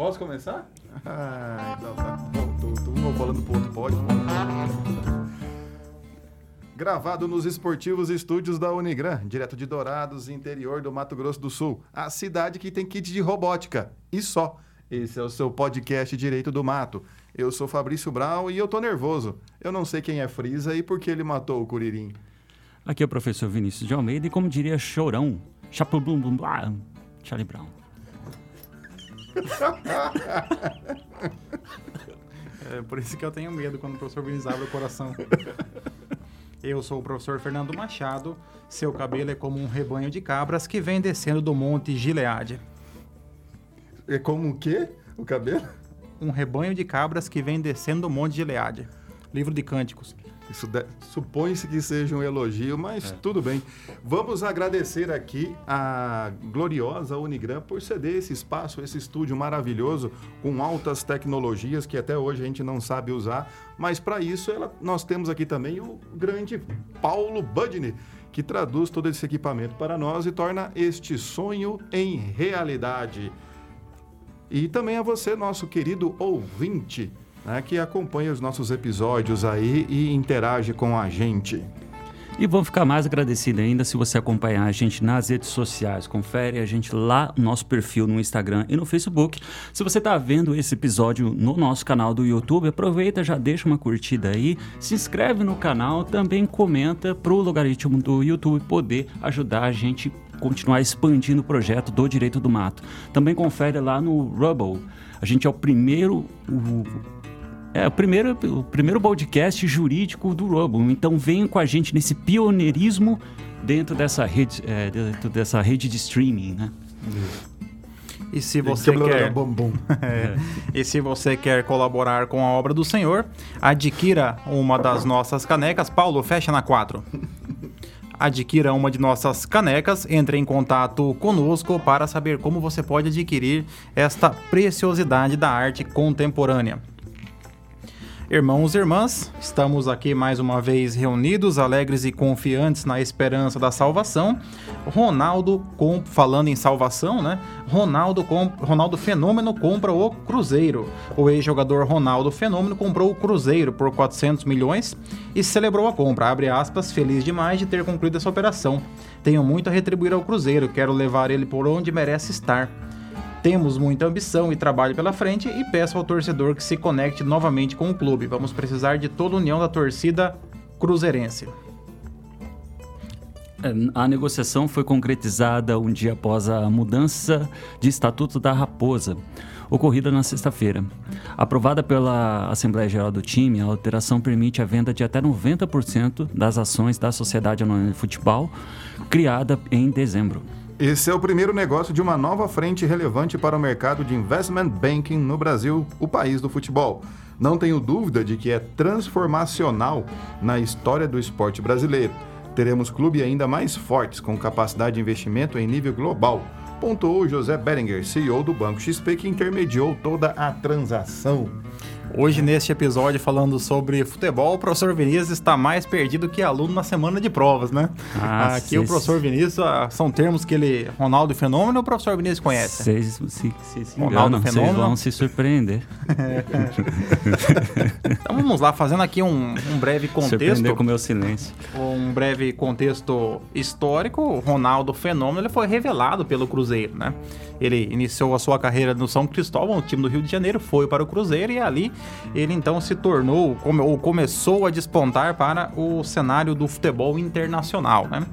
Posso começar? Ah, então tá bom. Tô, tô, tô falando pro outro, pode? Gravado nos esportivos estúdios da Unigran, direto de Dourados, interior do Mato Grosso do Sul. A cidade que tem kit de robótica. E só. Esse é o seu podcast Direito do Mato. Eu sou Fabrício Brown e eu tô nervoso. Eu não sei quem é Frisa e por que ele matou o Curirim. Aqui é o professor Vinícius de Almeida e como diria Chorão, Chaplum Blum Charlie Brown. É por isso que eu tenho medo quando o professor Vinícius abre o coração. Eu sou o professor Fernando Machado. Seu cabelo é como um rebanho de cabras que vem descendo do monte Gileade. É como o quê? O cabelo? Um rebanho de cabras que vem descendo do monte Gileade. Livro de Cânticos. Isso supõe-se que seja um elogio, mas é. tudo bem. Vamos agradecer aqui a gloriosa Unigram por ceder esse espaço, esse estúdio maravilhoso, com altas tecnologias que até hoje a gente não sabe usar. Mas para isso ela, nós temos aqui também o grande Paulo Budney, que traduz todo esse equipamento para nós e torna este sonho em realidade. E também a você, nosso querido ouvinte né, que acompanha os nossos episódios aí e interage com a gente. E vamos ficar mais agradecidos ainda se você acompanhar a gente nas redes sociais. Confere a gente lá no nosso perfil no Instagram e no Facebook. Se você está vendo esse episódio no nosso canal do YouTube, aproveita, já deixa uma curtida aí, se inscreve no canal, também comenta para o logaritmo do YouTube poder ajudar a gente continuar expandindo o projeto do Direito do Mato. Também confere lá no Rubble. A gente é o primeiro o, é o primeiro, o primeiro podcast jurídico do Robo. Então venham com a gente nesse pioneirismo dentro dessa rede, é, dentro dessa rede de streaming, né? E se você quer é. e se você quer colaborar com a obra do Senhor, adquira uma das nossas canecas. Paulo, fecha na 4. Adquira uma de nossas canecas, entre em contato conosco para saber como você pode adquirir esta preciosidade da arte contemporânea. Irmãos e irmãs, estamos aqui mais uma vez reunidos, alegres e confiantes na esperança da salvação. Ronaldo, falando em salvação, né? Ronaldo, Ronaldo Fenômeno compra o Cruzeiro. O ex-jogador Ronaldo Fenômeno comprou o Cruzeiro por 400 milhões e celebrou a compra. Abre aspas, feliz demais de ter concluído essa operação. Tenho muito a retribuir ao Cruzeiro, quero levar ele por onde merece estar. Temos muita ambição e trabalho pela frente e peço ao torcedor que se conecte novamente com o clube. Vamos precisar de toda a união da torcida cruzeirense. A negociação foi concretizada um dia após a mudança de estatuto da Raposa, ocorrida na sexta-feira. Aprovada pela Assembleia Geral do time, a alteração permite a venda de até 90% das ações da Sociedade Anônima de Futebol, criada em dezembro. Esse é o primeiro negócio de uma nova frente relevante para o mercado de investment banking no Brasil, o país do futebol. Não tenho dúvida de que é transformacional na história do esporte brasileiro. Teremos clubes ainda mais fortes, com capacidade de investimento em nível global, pontuou José Beringer, CEO do Banco XP, que intermediou toda a transação. Hoje, neste episódio, falando sobre futebol, o professor Vinícius está mais perdido que aluno na semana de provas, né? Ah, Aqui o professor Vinícius, ah, são termos que ele. Ronaldo Fenômeno o professor Vinícius conhece? Vocês se, se, se Ronaldo Fenômeno. vão se surpreender. então vamos lá, fazendo aqui um, um breve contexto. Surpreender com o meu silêncio. Um breve contexto histórico. O Ronaldo Fenômeno ele foi revelado pelo Cruzeiro, né? Ele iniciou a sua carreira no São Cristóvão, o time do Rio de Janeiro, foi para o Cruzeiro e ali ele então se tornou ou começou a despontar para o cenário do futebol internacional, né?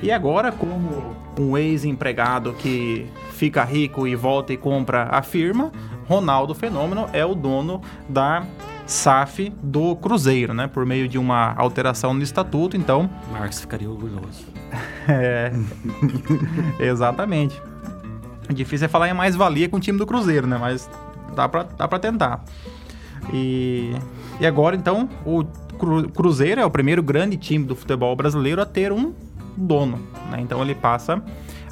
E agora, como um ex-empregado que fica rico e volta e compra a firma, Ronaldo Fenômeno é o dono da SAF do Cruzeiro, né? Por meio de uma alteração no estatuto, então. Marx ficaria orgulhoso. é. Exatamente. Difícil é falar em mais-valia com o time do Cruzeiro, né? Mas dá pra, dá pra tentar. E, e agora, então, o Cruzeiro é o primeiro grande time do futebol brasileiro a ter um dono. Né? Então ele passa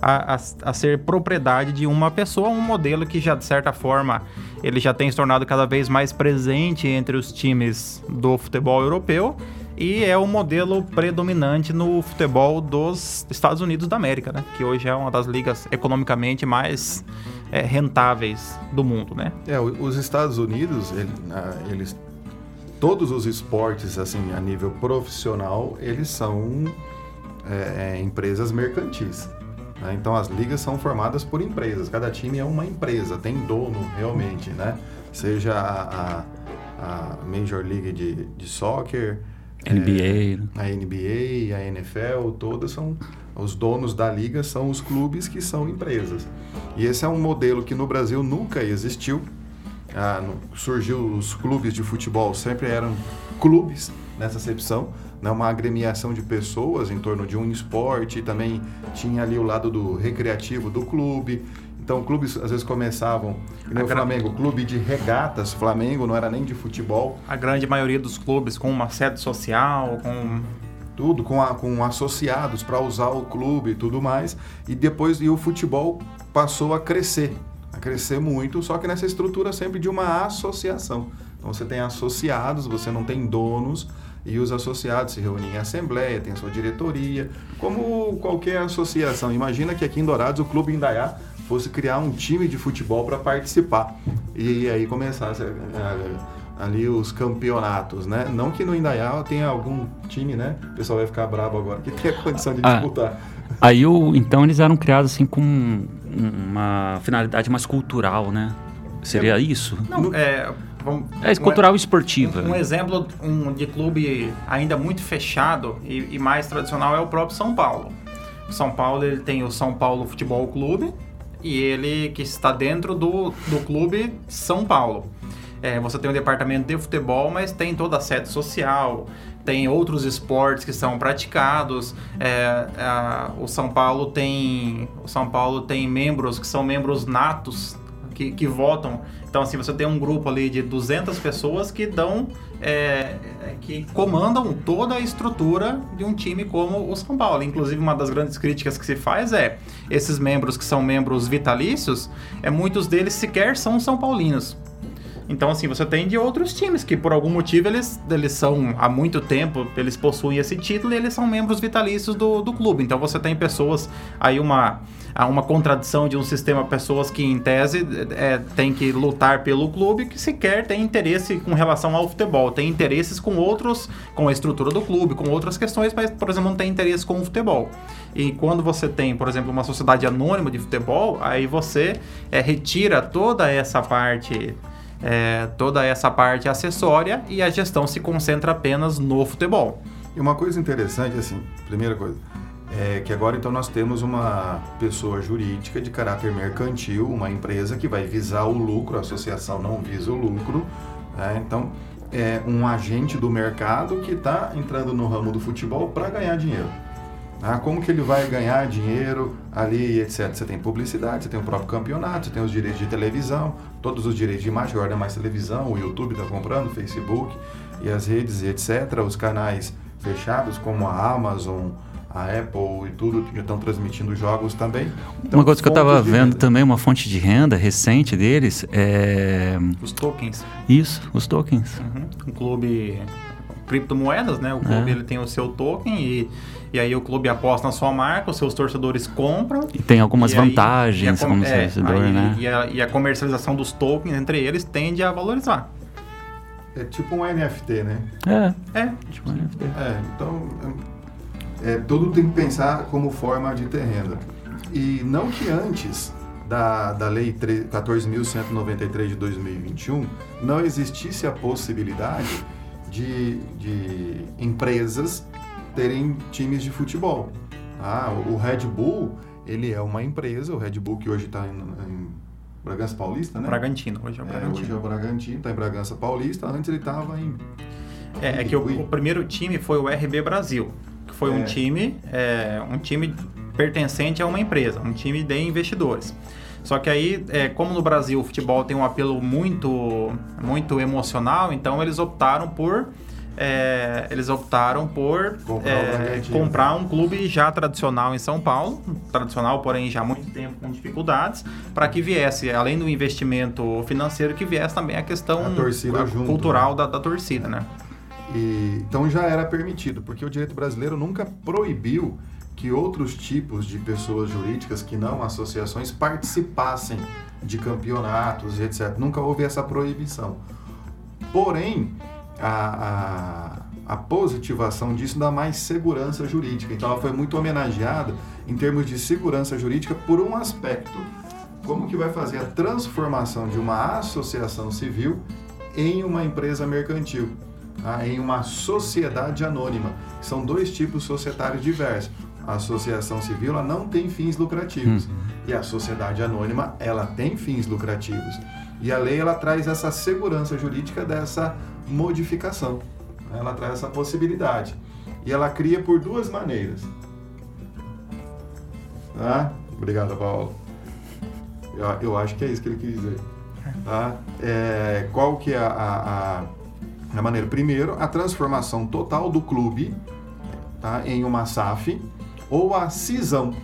a, a, a, ser propriedade de uma pessoa, um modelo que já, de certa forma, ele já tem se tornado cada vez mais presente entre os times do futebol europeu e é o modelo predominante no futebol dos Estados Unidos da América, né? Que hoje é uma das ligas economicamente mais é, rentáveis do mundo, né? É, os Estados Unidos, ele, ah, eles todos os esportes assim a nível profissional eles são é, é, empresas mercantis. Né? Então as ligas são formadas por empresas. Cada time é uma empresa, tem dono realmente, né? Seja a, a, Major League de, de Soccer, NBA, é, a NBA, a NFL, todas são os donos da liga são os clubes que são empresas. E esse é um modelo que no Brasil nunca existiu. Ah, no, surgiu os clubes de futebol, sempre eram clubes nessa acepção, né, uma agremiação de pessoas em torno de um esporte, também tinha ali o lado do recreativo do clube. Então, clubes às vezes começavam, no o Flamengo, clube de regatas, Flamengo não era nem de futebol. A grande maioria dos clubes com uma sede social, com tudo com, a, com associados para usar o clube e tudo mais. E depois e o futebol passou a crescer, a crescer muito, só que nessa estrutura sempre de uma associação. Então você tem associados, você não tem donos, e os associados se reúnem em assembleia, tem a sua diretoria, como qualquer associação. Imagina que aqui em Dourados o Clube Indaiá fosse criar um time de futebol para participar e aí começasse a, ali os campeonatos, né? Não que no Indaiá tenha algum time, né? O pessoal vai ficar bravo agora que tem a condição de ah, disputar. Aí o, então eles eram criados assim com uma finalidade mais cultural, né? Seria é, isso? Não, é, vamos, é cultural e esportiva. Um, um exemplo um, de clube ainda muito fechado e, e, mais tradicional é o próprio São Paulo. São Paulo ele tem o São Paulo Futebol Clube e ele que está dentro do, do clube São Paulo. É, você tem um departamento de futebol, mas tem toda a sede social, tem outros esportes que são praticados. É, a, o São Paulo tem o São Paulo tem membros que são membros natos que, que votam. Então, assim, você tem um grupo ali de 200 pessoas que dão, é, que comandam toda a estrutura de um time como o São Paulo. Inclusive, uma das grandes críticas que se faz é esses membros que são membros vitalícios, é muitos deles sequer são São Paulinos. Então, assim, você tem de outros times que, por algum motivo, eles, eles são, há muito tempo, eles possuem esse título e eles são membros vitalícios do, do clube. Então, você tem pessoas, aí uma, uma contradição de um sistema, pessoas que, em tese, é, tem que lutar pelo clube, que sequer tem interesse com relação ao futebol. Tem interesses com outros, com a estrutura do clube, com outras questões, mas, por exemplo, não tem interesse com o futebol. E quando você tem, por exemplo, uma sociedade anônima de futebol, aí você é, retira toda essa parte é, toda essa parte acessória e a gestão se concentra apenas no futebol. E uma coisa interessante, assim, primeira coisa, é que agora então nós temos uma pessoa jurídica de caráter mercantil, uma empresa que vai visar o lucro, a associação não visa o lucro, né? então é um agente do mercado que está entrando no ramo do futebol para ganhar dinheiro. Ah, como que ele vai ganhar dinheiro ali, etc. Você tem publicidade, você tem o próprio campeonato, você tem os direitos de televisão, todos os direitos de imagem, agora é mais televisão, o YouTube está comprando, o Facebook e as redes, etc. Os canais fechados, como a Amazon, a Apple e tudo, estão transmitindo jogos também. Então, uma coisa que eu estava vendo também, uma fonte de renda recente deles é... Os tokens. Isso, os tokens. Uhum. Um clube criptomoedas, né? O clube é. ele tem o seu token e e aí o clube aposta na sua marca, os seus torcedores compram. E tem algumas e vantagens aí, como é, torcedor, aí, né? E a, e a, comercialização dos tokens entre eles tende a valorizar. É tipo um NFT, né? É. É, tipo um NFT. É, então é, tudo tem que pensar como forma de ter renda. E não que antes da, da Lei 14.193 de 2021 não existisse a possibilidade de, de empresas terem times de futebol. Ah, o Red Bull, ele é uma empresa, o Red Bull que hoje está em, em, Bragança Paulista, né? Bragantino, hoje é o Bragantino. É, hoje é o Bragantino, está em Bragança Paulista, antes ele estava em... É, é que o, o, primeiro time foi o RB Brasil, que foi é. um time, é, um time pertencente a uma empresa, um time de investidores. Só que aí, é, como no Brasil o futebol tem um apelo muito, muito emocional, então eles optaram por é, eles optaram por comprar, é, comprar, um clube já tradicional em São Paulo, tradicional, porém já há muito tempo com dificuldades, para que viesse, além do investimento financeiro, que viesse também a questão a a junto, cultural né? da, da, torcida, né? E, então já era permitido, porque o direito brasileiro nunca proibiu que outros tipos de pessoas jurídicas que não associações participassem de campeonatos e etc. Nunca houve essa proibição. Porém, a, a, a, positivação disso dá mais segurança jurídica. Então, ela foi muito homenageada em termos de segurança jurídica por um aspecto. Como que vai fazer a transformação de uma associação civil em uma empresa mercantil? Tá? Em uma sociedade anônima. São dois tipos societários diversos. A associação civil ela não tem fins lucrativos. Uhum. E a sociedade anônima, ela tem fins lucrativos. E a lei ela traz essa segurança jurídica dessa modificação. Ela traz essa possibilidade. E ela cria por duas maneiras. Tá? Obrigado, Paulo. Eu, eu acho que é isso que ele quis dizer. Tá? É, qual que é a, a, a, maneira? Primeiro, a transformação total do clube tá? em uma SAF ou a cisão.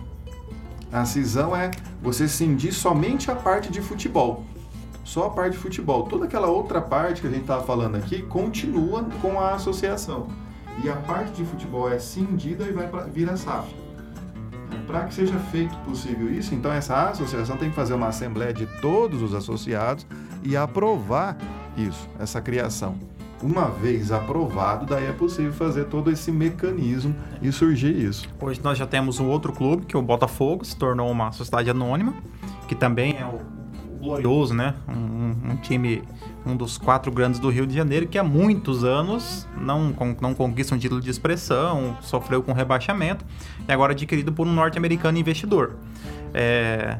A cisão é você cindir somente a parte de futebol só a parte de futebol. Toda aquela outra parte que a gente estava falando aqui continua com a associação. E a parte de futebol é cindida e vai para vir a SAF. Para que seja feito possível isso, então essa associação tem que fazer uma assembleia de todos os associados e aprovar isso, essa criação. Uma vez aprovado, daí é possível fazer todo esse mecanismo e surgir isso. Hoje nós já temos um outro clube, que é o Botafogo, se tornou uma sociedade anônima, que também é o glorioso, né? Um, um, time, um dos quatro grandes do Rio de Janeiro, que há muitos anos não, não conquista um título de expressão, sofreu com rebaixamento, e agora adquirido por um norte-americano investidor. É,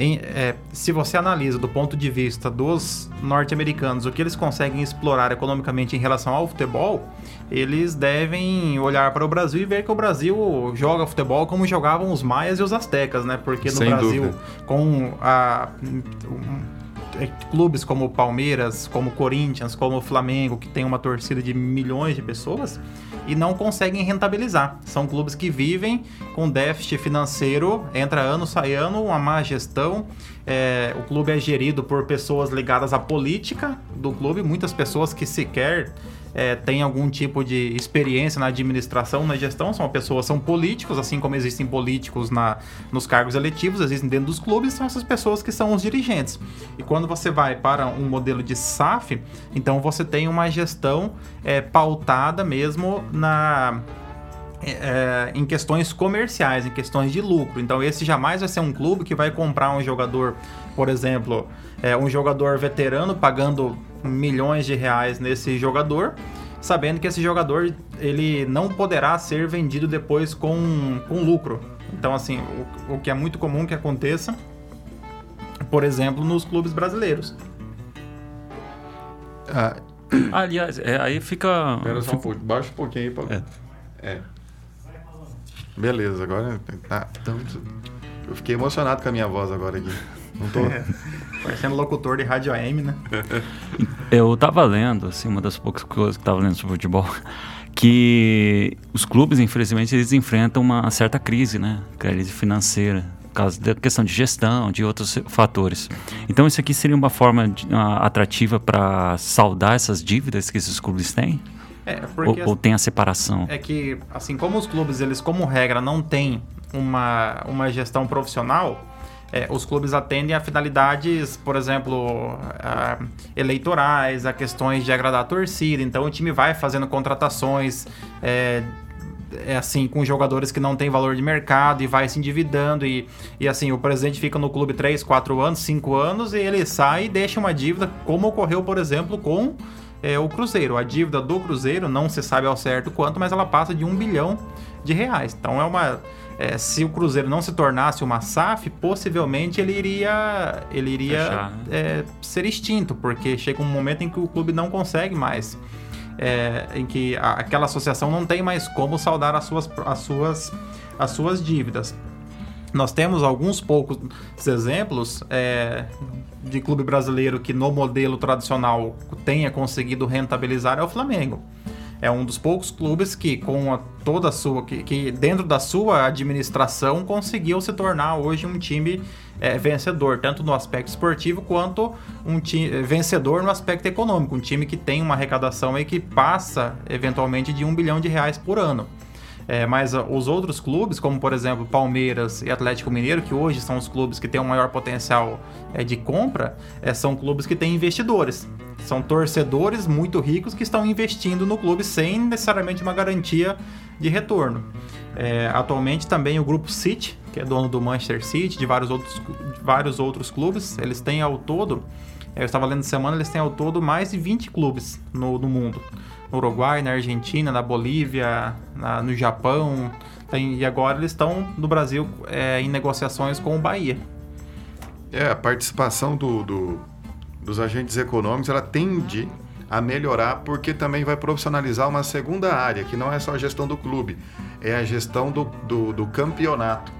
em, é, se você analisa do ponto de vista dos norte-americanos o que eles conseguem explorar economicamente em relação ao futebol, eles devem olhar para o Brasil e ver que o Brasil joga futebol como jogavam os maias e os astecas, né? Porque no Sem Brasil, dúvida. com a, um, é, clubes como o Palmeiras, como o Corinthians, como o Flamengo, que tem uma torcida de milhões de pessoas, e não conseguem rentabilizar. São clubes que vivem com déficit financeiro, entra ano, sai ano, uma má gestão. É, o clube é gerido por pessoas ligadas à política do clube, muitas pessoas que sequer é, têm algum tipo de experiência na administração, na gestão, são pessoas, são políticos, assim como existem políticos na, nos cargos eletivos, existem dentro dos clubes, são essas pessoas que são os dirigentes. E quando você vai para um modelo de SAF, então você tem uma gestão é, pautada mesmo na é, em questões comerciais, em questões de lucro. Então, esse jamais vai ser um clube que vai comprar um jogador, por exemplo, é, um jogador veterano pagando milhões de reais nesse jogador, sabendo que esse jogador ele não poderá ser vendido depois com, com lucro. Então, assim, o, o que é muito comum que aconteça, por exemplo, nos clubes brasileiros. Ah, aliás, é, aí fica. Espera só um pouco, baixa um pouquinho aí pra. É. é. Beleza, agora. Tá, então, eu fiquei emocionado com a minha voz agora aqui. Não tô. Parecendo locutor de rádio AM, né? Eu tava lendo, assim, uma das poucas coisas que tava lendo sobre futebol, que os clubes, infelizmente, eles enfrentam uma certa crise, né? Crise financeira, por causa da questão de gestão, de outros fatores. Então, isso aqui seria uma forma de, uh, atrativa para saldar essas dívidas que esses clubes têm? É, ou, ou, tem a separação? É que, assim, como os clubes, eles, como regra, não têm uma, uma gestão profissional, é, os clubes atendem a finalidades, por exemplo, a eleitorais, a questões de agradar a torcida. Então o time vai fazendo contratações. É, é assim, com jogadores que não têm valor de mercado e vai se endividando. E, e assim, o presidente fica no clube 3, 4 anos, 5 anos e ele sai e deixa uma dívida, como ocorreu, por exemplo, com é, o Cruzeiro. A dívida do Cruzeiro não se sabe ao certo quanto, mas ela passa de um bilhão de reais. Então é uma é, se o Cruzeiro não se tornasse uma SAF, possivelmente ele iria, ele iria Fechar, né? é, ser extinto, porque chega um momento em que o clube não consegue mais. É, em que a, aquela associação não tem mais como saldar as suas, as suas, as suas dívidas. Nós temos alguns poucos exemplos é, de clube brasileiro que no modelo tradicional tenha conseguido rentabilizar é o Flamengo é um dos poucos clubes que, com a, toda a sua. Que, que, dentro da sua administração conseguiu se tornar hoje um time é, vencedor, tanto no aspecto esportivo quanto um time vencedor no aspecto econômico. Um time que tem uma arrecadação aí que passa eventualmente de um bilhão de reais por ano. É, mas uh, os outros clubes, como por exemplo Palmeiras e Atlético Mineiro, que hoje são os clubes que têm um maior potencial é, de compra, é, são clubes que têm investidores. São torcedores muito ricos que estão investindo no clube sem necessariamente uma garantia de retorno. É, atualmente também o grupo City, que é dono do Manchester City, de vários outros, de vários outros clubes, eles têm ao todo, eu estava lendo semana, eles têm ao todo mais de 20 clubes no, no mundo no Uruguai, na Argentina, na Bolívia, na, no Japão. Tem, e agora eles estão no Brasil é, em negociações com o Bahia. É, a participação do, do, dos agentes econômicos ela tende a melhorar porque também vai profissionalizar uma segunda área, que não é só a gestão do clube, é a gestão do, do, do campeonato.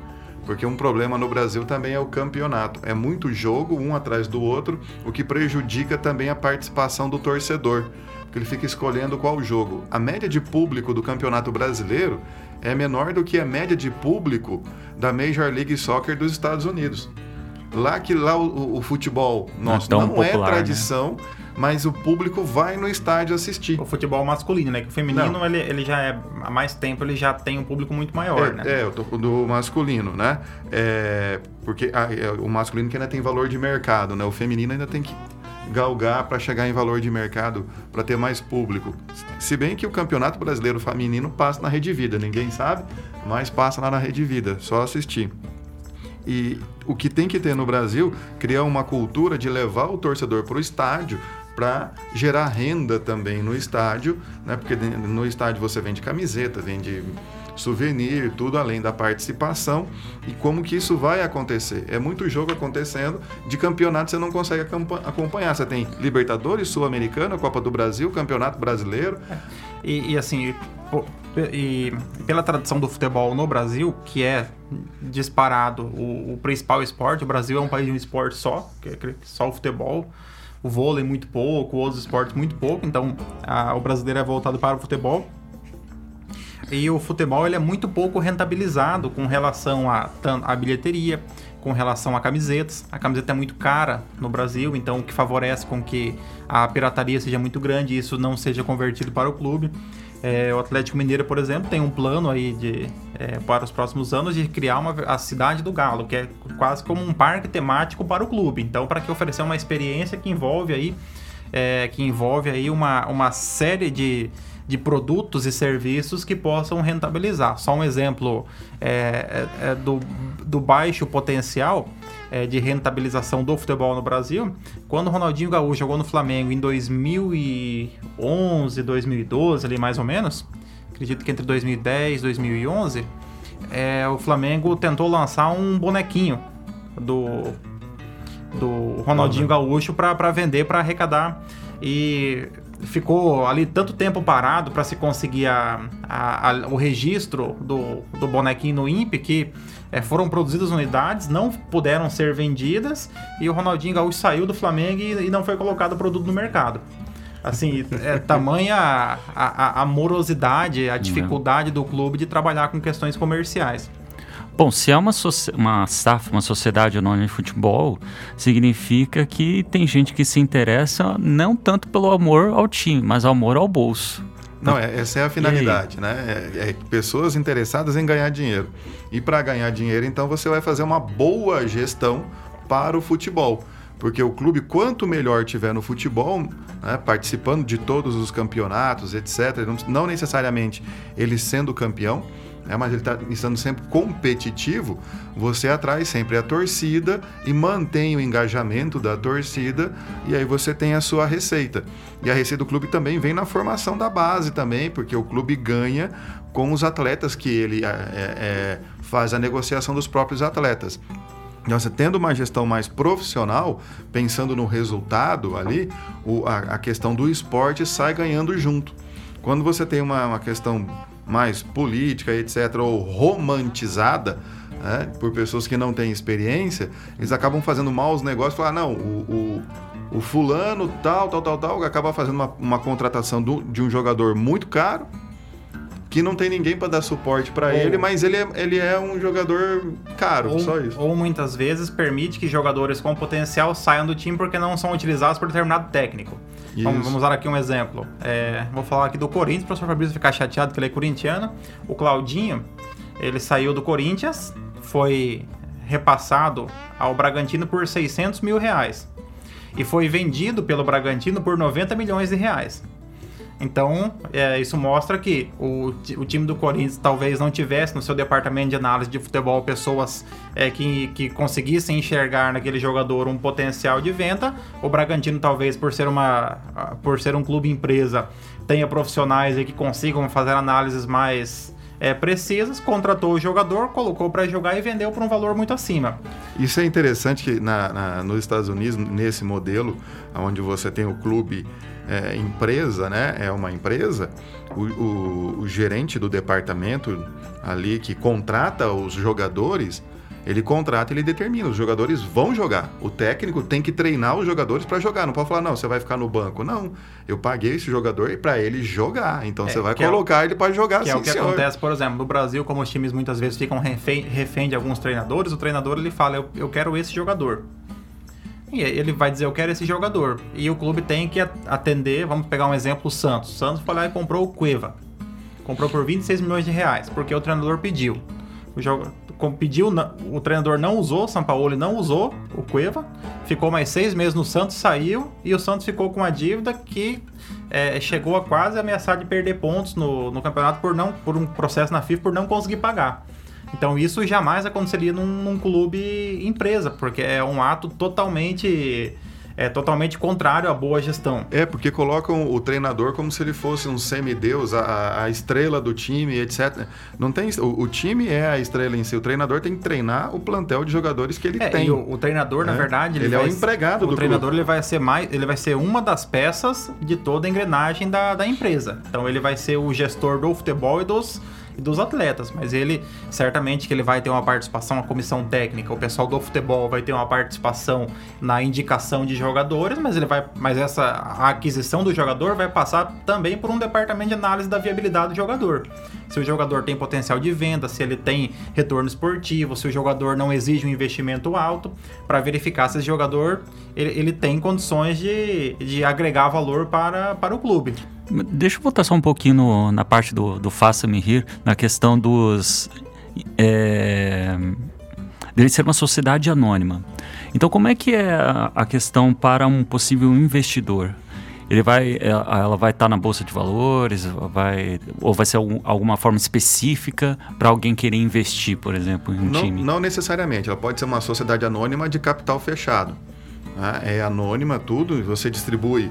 Porque um problema no Brasil também é o campeonato. É muito jogo, um atrás do outro, o que prejudica também a participação do torcedor que ele fica escolhendo qual jogo. A média de público do Campeonato Brasileiro é menor do que a média de público da Major League Soccer dos Estados Unidos. Lá que lá o, o futebol nosso não, é, não é tradição, né? mas o público vai no estádio assistir. O futebol masculino, né? Que o feminino ele, ele já é há mais tempo ele já tem um público muito maior, é, né? É, eu tô do masculino, né? É, porque a, é, o masculino que ainda tem valor de mercado, né? O feminino ainda tem que galgar para chegar em valor de mercado, para ter mais público. Se bem que o Campeonato Brasileiro Feminino passa na Rede Vida, ninguém sabe, mas passa lá na Rede Vida, só assistir. E o que tem que ter no Brasil, criar uma cultura de levar o torcedor para o estádio para gerar renda também no estádio, né? Porque no estádio você vende camiseta, vende souvenir, tudo além da participação e como que isso vai acontecer. É muito jogo acontecendo, de campeonato você não consegue acompanhar. Você tem Libertadores, Sul-Americana, Copa do Brasil, Campeonato Brasileiro. E, e assim, e pela tradição do futebol no Brasil, que é disparado o, o, principal esporte, o Brasil é um país de um esporte só, que é só o futebol, o vôlei muito pouco, outros esportes muito pouco, então a, o brasileiro é voltado para o futebol. E o futebol ele é muito pouco rentabilizado com relação à a, a bilheteria, com relação a camisetas. A camiseta é muito cara no Brasil, então o que favorece com que a pirataria seja muito grande e isso não seja convertido para o clube. É, o Atlético Mineiro, por exemplo, tem um plano aí de, é, para os próximos anos de criar uma, a cidade do Galo, que é quase como um parque temático para o clube. Então, para que oferecer uma experiência que envolve aí, é, que envolve aí uma, uma série de, de produtos e serviços que possam rentabilizar. Só um exemplo é, é, é do, do baixo potencial é, de rentabilização do futebol no Brasil. Quando o Ronaldinho Gaúcho jogou no Flamengo em 2011, 2012, ali mais ou menos, acredito que entre 2010 e 2011, é, o Flamengo tentou lançar um bonequinho do, do Ronaldinho Gaúcho para vender, para arrecadar. E ficou ali tanto tempo parado para se conseguir a, a, a, o registro do, do bonequinho no INPE que é, foram produzidas unidades, não puderam ser vendidas e o Ronaldinho Gaúcho saiu do Flamengo e, e não foi colocado o produto no mercado. Assim, é tamanha a, a, a morosidade, a dificuldade do clube de trabalhar com questões comerciais. Bom, se é uma, uma SAF, uma sociedade anônima de futebol, significa que tem gente que se interessa não tanto pelo amor ao time, mas ao amor ao bolso. Não, é, essa é a finalidade, né? É, é, pessoas interessadas em ganhar dinheiro. E para ganhar dinheiro, então, você vai fazer uma boa gestão para o futebol. Porque o clube, quanto melhor tiver no futebol, né, participando de todos os campeonatos, etc., não necessariamente ele sendo campeão, né, mas ele está estando sempre competitivo, você atrai sempre a torcida e mantém o engajamento da torcida e aí você tem a sua receita. E a receita do clube também vem na formação da base também, porque o clube ganha com os atletas que ele é, é, é faz a negociação dos próprios atletas. Então, você tendo uma gestão mais profissional, pensando no resultado ali, o, a, a, questão do esporte sai ganhando junto. Quando você tem uma, uma questão mais política, etc., ou romantizada né, por pessoas que não têm experiência, eles acabam fazendo maus negócios, falar, não, o, o, o, fulano tal, tal, tal, tal, acaba fazendo uma, uma contratação do, de um jogador muito caro, que não tem ninguém para dar suporte para ele, mas ele é, ele é um jogador caro, ou, só isso. Ou muitas vezes permite que jogadores com potencial saiam do time porque não são utilizados por determinado técnico. Vamos, vamos, usar aqui um exemplo. É, vou falar aqui do Corinthians, o professor Fabrício ficar chateado que ele é corintiano. O Claudinho, ele saiu do Corinthians, foi repassado ao Bragantino por 600 mil reais. E foi vendido pelo Bragantino por 90 milhões de reais. Então, é, isso mostra que o, o, time do Corinthians talvez não tivesse no seu departamento de análise de futebol pessoas é, que, que conseguissem enxergar naquele jogador um potencial de venda. O Bragantino, talvez, por ser, uma, por ser um clube empresa, tenha profissionais que consigam fazer análises mais é, precisas, contratou o jogador, colocou para jogar e vendeu por um valor muito acima. Isso é interessante que na, na, nos Estados Unidos, nesse modelo, onde você tem o clube é, empresa, né? É uma empresa, o, o, o gerente do departamento ali que contrata os jogadores ele contrata, ele determina, os jogadores vão jogar. O técnico tem que treinar os jogadores para jogar. Não pode falar, não, você vai ficar no banco. Não, eu paguei esse jogador para ele jogar. Então é, você vai é colocar é, ele para jogar. Que sim, é o que senhor. acontece, por exemplo, no Brasil, como os times muitas vezes ficam refém, refém de alguns treinadores, o treinador ele fala, eu, eu quero esse jogador. E ele vai dizer, eu quero esse jogador. E o clube tem que atender, vamos pegar um exemplo, o Santos. O Santos foi lá e comprou o Cueva. Comprou por 26 milhões de reais, porque o treinador pediu. O jogo, pediu, o treinador não usou, o Sampaoli não usou o Cueva, ficou mais seis meses no Santos, saiu e o Santos ficou com uma dívida que é, chegou a quase ameaçar de perder pontos no, no campeonato por, não, por um processo na FIFA por não conseguir pagar. Então isso jamais aconteceria num, num clube empresa, porque é um ato totalmente é totalmente contrário à boa gestão. É, porque colocam o treinador como se ele fosse um semideus, a, a estrela do time, etc. Não tem, o, o, time é a estrela em si, o treinador tem que treinar o plantel de jogadores que ele é, tem. o, o treinador, na né? verdade, ele, ele vai, é o empregado o do treinador clube. ele vai ser mais, ele vai ser uma das peças de toda a engrenagem da, da empresa. Então ele vai ser o gestor do futebol e dos dos atletas, mas ele certamente que ele vai ter uma participação na comissão técnica, o pessoal do futebol vai ter uma participação na indicação de jogadores, mas ele vai, mas essa aquisição do jogador vai passar também por um departamento de análise da viabilidade do jogador. Se o jogador tem potencial de venda, se ele tem retorno esportivo, se o jogador não exige um investimento alto, para verificar se esse jogador ele, ele tem condições de, de agregar valor para, para o clube. Deixa eu voltar só um pouquinho no, na parte do, do Faça-me Rir, na questão dos. É, dele ser uma sociedade anônima. Então, como é que é a, a questão para um possível investidor? Ele vai, é, ela vai estar tá na bolsa de valores, vai, ou vai ser algum, alguma forma específica para alguém querer investir, por exemplo, em um não, time? Não necessariamente. Ela pode ser uma sociedade anônima de capital fechado. Né? É anônima tudo. Você distribui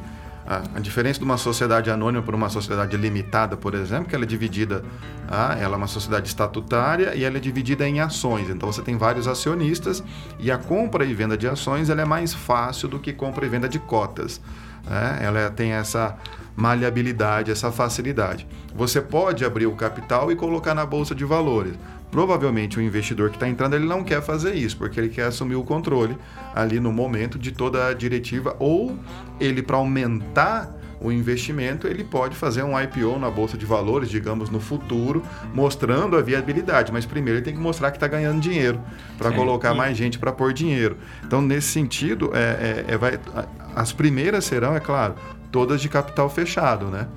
a, diferença de uma sociedade anônima para uma sociedade limitada, por exemplo, que ela é dividida, ah, ela é uma sociedade estatutária e ela é dividida em ações. Então você tem vários acionistas e a compra e venda de ações ela é mais fácil do que compra e venda de cotas. Né? Ela tem essa maleabilidade, essa facilidade. Você pode abrir o capital e colocar na bolsa de valores. Provavelmente o investidor que está entrando ele não quer fazer isso, porque ele quer assumir o controle ali no momento de toda a diretiva, ou ele, para aumentar o investimento, ele pode fazer um IPO na bolsa de valores, digamos, no futuro, mostrando a viabilidade. Mas primeiro ele tem que mostrar que está ganhando dinheiro para colocar mais gente para pôr dinheiro. Então, nesse sentido, é, é, é vai, as primeiras serão, é claro, todas de capital fechado, né?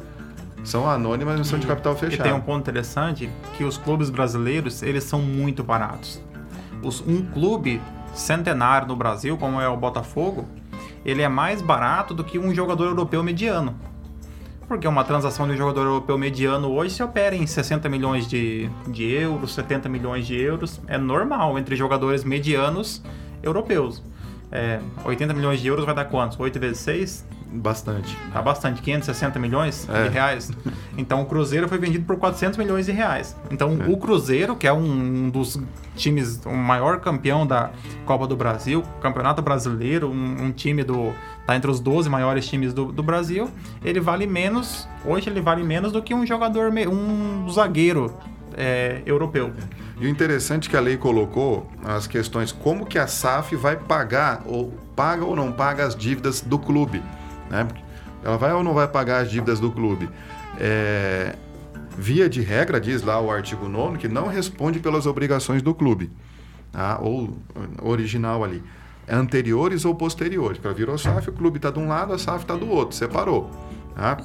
São anônimas, mas são de capital fechado. E tem um ponto interessante que os clubes brasileiros, eles são muito baratos. Os, um clube centenário no Brasil, como é o Botafogo, ele é mais barato do que um jogador europeu mediano. Porque uma transação de um jogador europeu mediano hoje se opera em 60 milhões de, de euros, 70 milhões de euros. É normal entre jogadores medianos europeus. É, 80 milhões de euros vai dar quantos? 8 vezes 6? Bastante. Tá bastante, 560 milhões é. de reais. Então o Cruzeiro foi vendido por 400 milhões de reais. Então é. o Cruzeiro, que é um dos times, o maior campeão da Copa do Brasil, Campeonato Brasileiro, um, um time do. tá entre os 12 maiores times do, do, Brasil, ele vale menos. Hoje ele vale menos do que um jogador, um zagueiro é, europeu. E o interessante que a lei colocou as questões como que a SAF vai pagar, ou paga ou não paga as dívidas do clube. Né? Ela vai ou não vai pagar as dívidas do clube? É... via de regra, diz lá o artigo 9 que não responde pelas obrigações do clube, tá? ou original ali, anteriores ou posteriores. Para virou SAF, o clube está de um lado, a SAF está do outro, separou. Tá?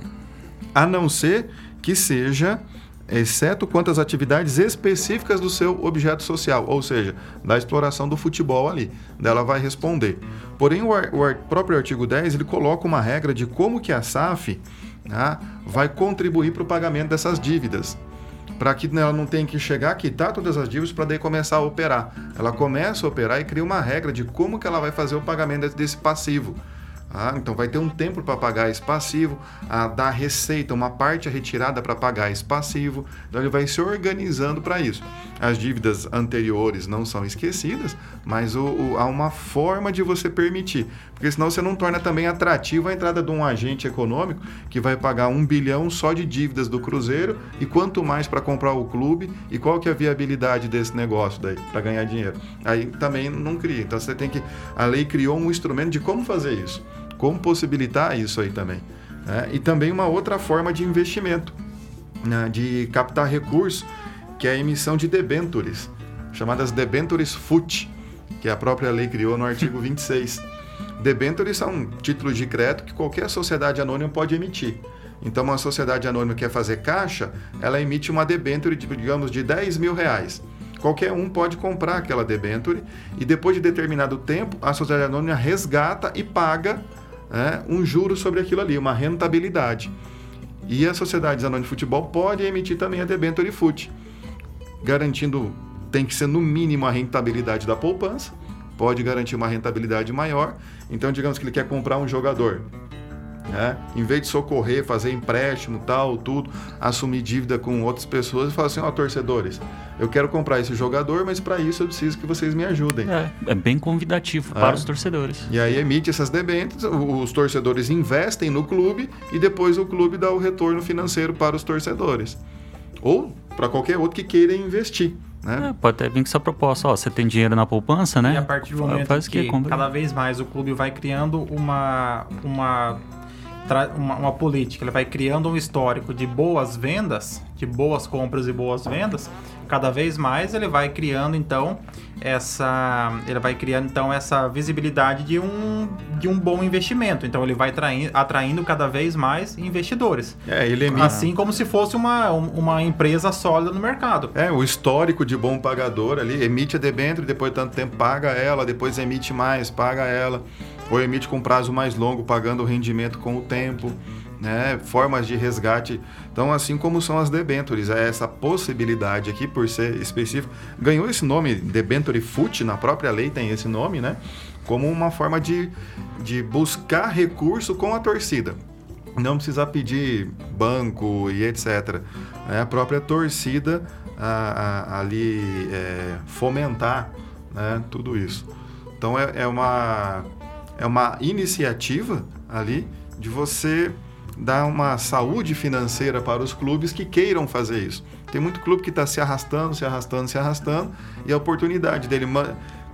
A não ser que seja exceto quanto às atividades específicas do seu objeto social, ou seja, da exploração do futebol ali. Dela vai responder. Porém, o, o próprio artigo 10 ele coloca uma regra de como que a SAF né, vai contribuir para o pagamento dessas dívidas. Para que ela não tenha que chegar, quitar todas as dívidas para daí começar a operar. Ela começa a operar e cria uma regra de como que ela vai fazer o pagamento desse passivo. Ah, então vai ter um tempo para pagar esse passivo, a dar receita, uma parte retirada para pagar esse passivo. Então ele vai se organizando para isso. As dívidas anteriores não são esquecidas, mas o, o, há uma forma de você permitir. Porque senão você não torna também atrativo a entrada de um agente econômico que vai pagar um bilhão só de dívidas do Cruzeiro e quanto mais para comprar o clube e qual que é a viabilidade desse negócio daí para ganhar dinheiro. Aí também não cria. Então você tem que. A lei criou um instrumento de como fazer isso como possibilitar isso aí também. Né? E também uma outra forma de investimento, né? de captar recursos, que é a emissão de debentures, chamadas debentures FUT, que a própria lei criou no artigo 26. Debentures são títulos de crédito que qualquer sociedade anônima pode emitir. Então, uma sociedade anônima que quer fazer caixa, ela emite uma debenture, de, digamos, de 10 mil reais. Qualquer um pode comprar aquela debenture e depois de determinado tempo, a sociedade anônima resgata e paga é, um juro sobre aquilo ali, uma rentabilidade. E a Sociedade Anônima de Futebol pode emitir também a debenture FUT, garantindo, tem que ser no mínimo a rentabilidade da poupança, pode garantir uma rentabilidade maior. Então, digamos que ele quer comprar um jogador, né? Em vez de socorrer, fazer empréstimo, tal, tudo, assumir dívida com outras pessoas e falar assim, ó, oh, torcedores, eu quero comprar esse jogador, mas para isso eu preciso que vocês me ajudem. É, é bem convidativo é. para os torcedores. E aí emite essas debêntures, os torcedores investem no clube e depois o clube dá o retorno financeiro para os torcedores. Ou para qualquer outro que queira investir. Né? É, pode até vir com essa proposta, ó, você tem dinheiro na poupança, né? E a partir do momento Faz que, que cada vez mais o clube vai criando uma, uma uma, uma, política, ele vai criando um histórico de boas vendas, de boas compras e boas vendas, cada vez mais ele vai criando então essa ele vai criando então essa visibilidade de um, de um bom investimento. Então ele vai atraindo, atraindo cada vez mais investidores. É, ele emite... Assim como se fosse uma, uma empresa sólida no mercado. É, o histórico de bom pagador ali, emite a debênture, depois de tanto tempo paga ela, depois emite mais, paga ela ou emite com prazo mais longo, pagando o rendimento com o tempo, né? formas de resgate. Então, assim como são as debentures, é essa possibilidade aqui, por ser específico, ganhou esse nome, debenture FUT, na própria lei tem esse nome, né? como uma forma de, de buscar recurso com a torcida. Não precisa pedir banco e etc. É a própria torcida a, a, ali é, fomentar né, tudo isso. Então é, é uma é uma iniciativa ali de você dar uma saúde financeira para os clubes que queiram fazer isso. Tem muito clube que está se arrastando, se arrastando, se arrastando, e a oportunidade dele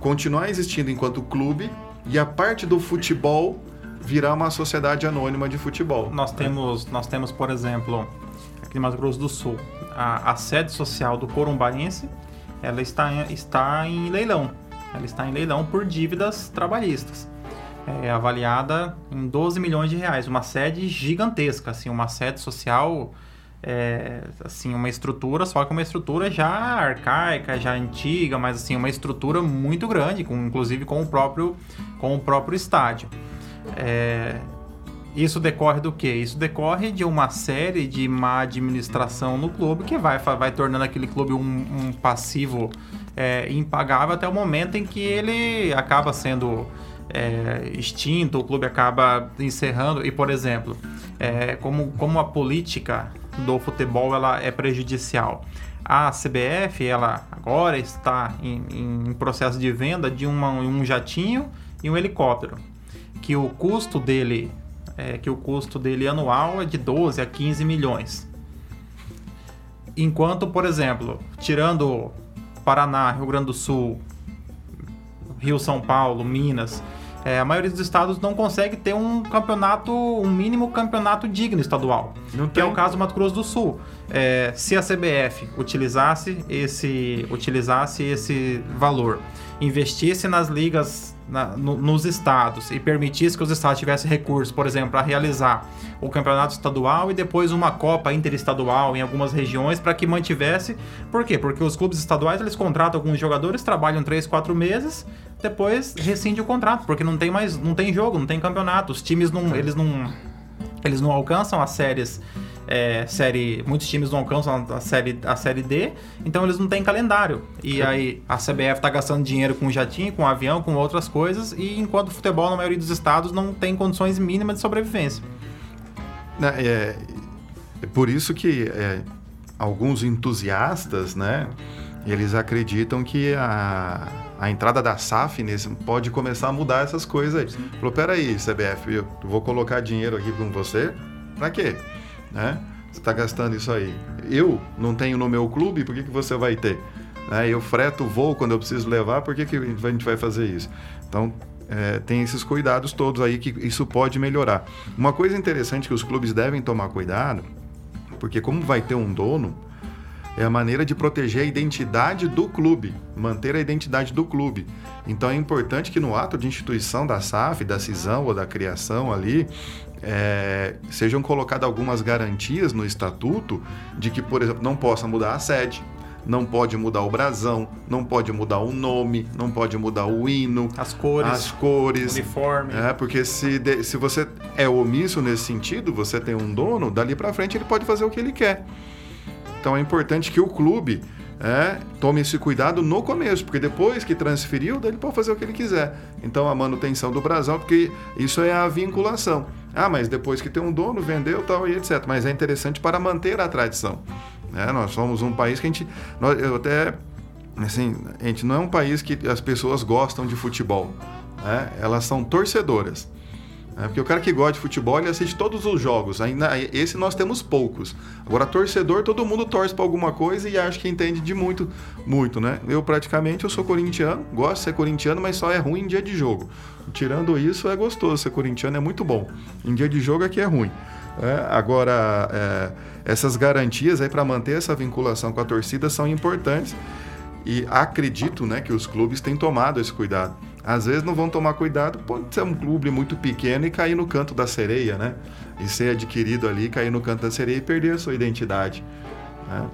continuar existindo enquanto clube e a parte do futebol virar uma sociedade anônima de futebol. Nós né? temos, nós temos, por exemplo, aqui em Mato Grosso do Sul, a, a sede social do Corumbaense, ela está em, está em leilão. Ela está em leilão por dívidas trabalhistas é, avaliada em 12 milhões de reais, uma sede gigantesca, assim, uma sede social, é, assim, uma estrutura, só que uma estrutura já arcaica, já antiga, mas assim, uma estrutura muito grande, com, inclusive com o próprio, com o próprio estádio. É, isso decorre do quê? Isso decorre de uma série de má administração no clube que vai, vai tornando aquele clube um, um passivo é, impagável até o momento em que ele acaba sendo é, extinto, o clube acaba encerrando. E, por exemplo, é, como, como a política do futebol ela é prejudicial. A CBF ela agora está em, em processo de venda de uma, um jatinho e um helicóptero, que o custo dele é, que o custo dele anual é de 12 a 15 milhões. Enquanto, por exemplo, tirando Paraná, Rio Grande do Sul, Rio, São Paulo, Minas, é, a maioria dos estados não consegue ter um campeonato, um mínimo campeonato digno estadual. Não que tem. é o caso do Mato Grosso do Sul. É, se a CBF utilizasse esse, utilizasse esse valor, investisse nas ligas na, no, nos estados e permitisse que os estados tivessem recursos, por exemplo, para realizar o campeonato estadual e depois uma Copa interestadual em algumas regiões para que mantivesse. Por quê? Porque os clubes estaduais eles contratam alguns jogadores, trabalham 3, 4 meses, depois rescinde o contrato, porque não tem mais, não tem jogo, não tem campeonato. Os times não, eles não eles não alcançam as séries é, série, muitos times não alcançam a série, a série D, então eles não têm calendário. E aí a CBF está gastando dinheiro com jatinho, com avião, com outras coisas, e enquanto o futebol na maioria dos estados não tem condições mínimas de sobrevivência. É, é, é por isso que é, alguns entusiastas, né, eles acreditam que a, a entrada da SAF nesse, pode começar a mudar essas coisas aí. Sim. Falou, peraí, CBF, eu vou colocar dinheiro aqui com você, pra quê? Né? Você está gastando isso aí. Eu não tenho no meu clube, por que, que você vai ter? Né? Eu freto voo quando eu preciso levar, por que, que a gente vai fazer isso? Então, é, tem esses cuidados todos aí que isso pode melhorar. Uma coisa interessante que os clubes devem tomar cuidado, porque como vai ter um dono, é a maneira de proteger a identidade do clube, manter a identidade do clube. Então é importante que no ato de instituição da SAF, da cisão ou da criação ali, é, sejam colocadas algumas garantias no estatuto de que, por exemplo, não possa mudar a sede, não pode mudar o brasão, não pode mudar o nome, não pode mudar o hino, as cores, as cores, uniforme. É, porque se, de, se você é omisso nesse sentido, você tem um dono, dali para frente ele pode fazer o que ele quer. Então é importante que o clube é, tome esse cuidado no começo, porque depois que transferiu, ele pode fazer o que ele quiser. Então a manutenção do brasão, porque isso é a vinculação. Ah, mas depois que tem um dono, vendeu tal e etc. Mas é interessante para manter a tradição. É, nós somos um país que a gente. Nós, eu até. Assim, a gente não é um país que as pessoas gostam de futebol. Né? Elas são torcedoras. É, porque o cara que gosta de futebol, ele assiste todos os jogos. Ainda, esse nós temos poucos. Agora, torcedor, todo mundo torce para alguma coisa e acha que entende de muito, muito, né? Eu praticamente eu sou corintiano, gosto de ser corintiano, mas só é ruim em dia de jogo. Tirando isso, é gostoso ser corintiano, é muito bom. Em dia de jogo aqui é ruim. É, agora, é, essas garantias aí para manter essa vinculação com a torcida são importantes e acredito né, que os clubes têm tomado esse cuidado. Às vezes não vão tomar cuidado, pode ser um clube muito pequeno e cair no canto da sereia, né? E ser adquirido ali, cair no canto da sereia e perder a sua identidade. Né?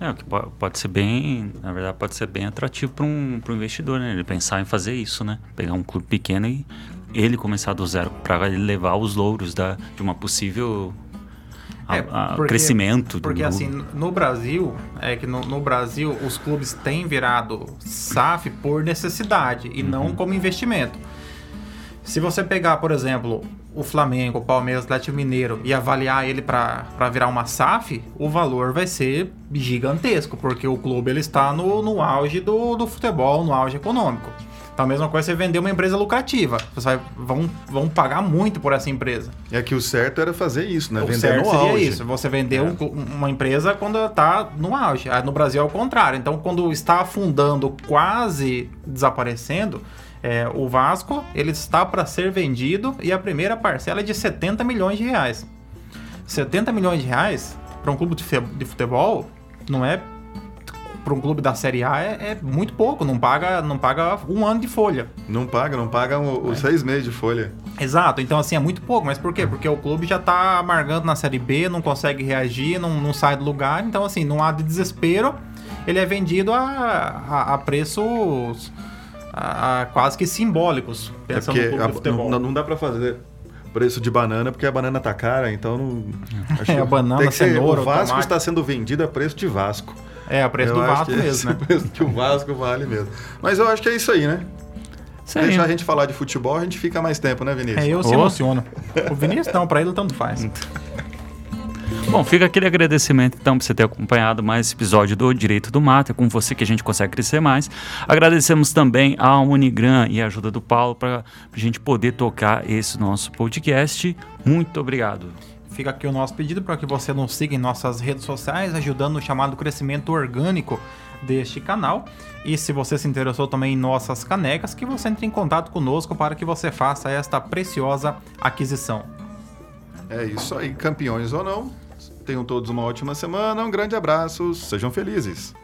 É, que pode ser bem, na verdade, pode ser bem atrativo para um, um investidor, né? Ele pensar em fazer isso, né? Pegar um clube pequeno e ele começar do zero para levar os louros da, de uma possível a, é, a porque, crescimento. Porque assim, no Brasil, é que no, no, Brasil os clubes têm virado SAF por necessidade e uhum. não como investimento. Se você pegar, por exemplo, o Flamengo, o Palmeiras, o Atlético Mineiro e avaliar ele para virar uma SAF, o valor vai ser gigantesco, porque o clube ele está no, no auge do, do futebol, no auge econômico. Então a mesma coisa você vender uma empresa lucrativa. Você vai, vão, vão pagar muito por essa empresa. É que o certo era fazer isso, né? O vender certo no seria auge. isso. Você vender é. um, uma empresa quando está no auge. No Brasil é o contrário. Então quando está afundando, quase desaparecendo, é, o Vasco ele está para ser vendido e a primeira parcela é de 70 milhões de reais. 70 milhões de reais para um clube de futebol não é para um clube da Série A é, é, muito pouco, não paga, não paga um ano de folha. Não paga, não paga os é. seis meses de folha. Exato, então assim é muito pouco, mas por quê? Porque o clube já está amargando na Série B, não consegue reagir, não, não sai do lugar, então assim, não há de desespero, ele é vendido a, a, a preços a, a quase que simbólicos, é pensando é no futebol. Não, não dá para fazer preço de banana, porque a banana tá cara, então não. Acho é, a banana, tem que ser, cenoura, O Vasco está sendo vendido a preço de Vasco. É, o preço eu do Vasco é mesmo, né? O preço que o Vasco vale mesmo. Mas eu acho que é isso aí, né? Se deixar a gente falar de futebol, a gente fica mais tempo, né, Vinícius? É, eu oh. se emociono. O Vinícius não, pra ele tanto faz. Bom, fica aquele agradecimento então por você ter acompanhado mais esse episódio do Direito do Mato. É com você que a gente consegue crescer mais. Agradecemos também a Unigran e a ajuda do Paulo para a gente poder tocar esse nosso podcast. Muito obrigado. Fica aqui o nosso pedido para que você nos siga em nossas redes sociais, ajudando no chamado crescimento orgânico deste canal. E se você se interessou também em nossas canecas, que você entre em contato conosco para que você faça esta preciosa aquisição. É isso aí, campeões ou não. Tenham todos uma ótima semana, um grande abraço, sejam felizes.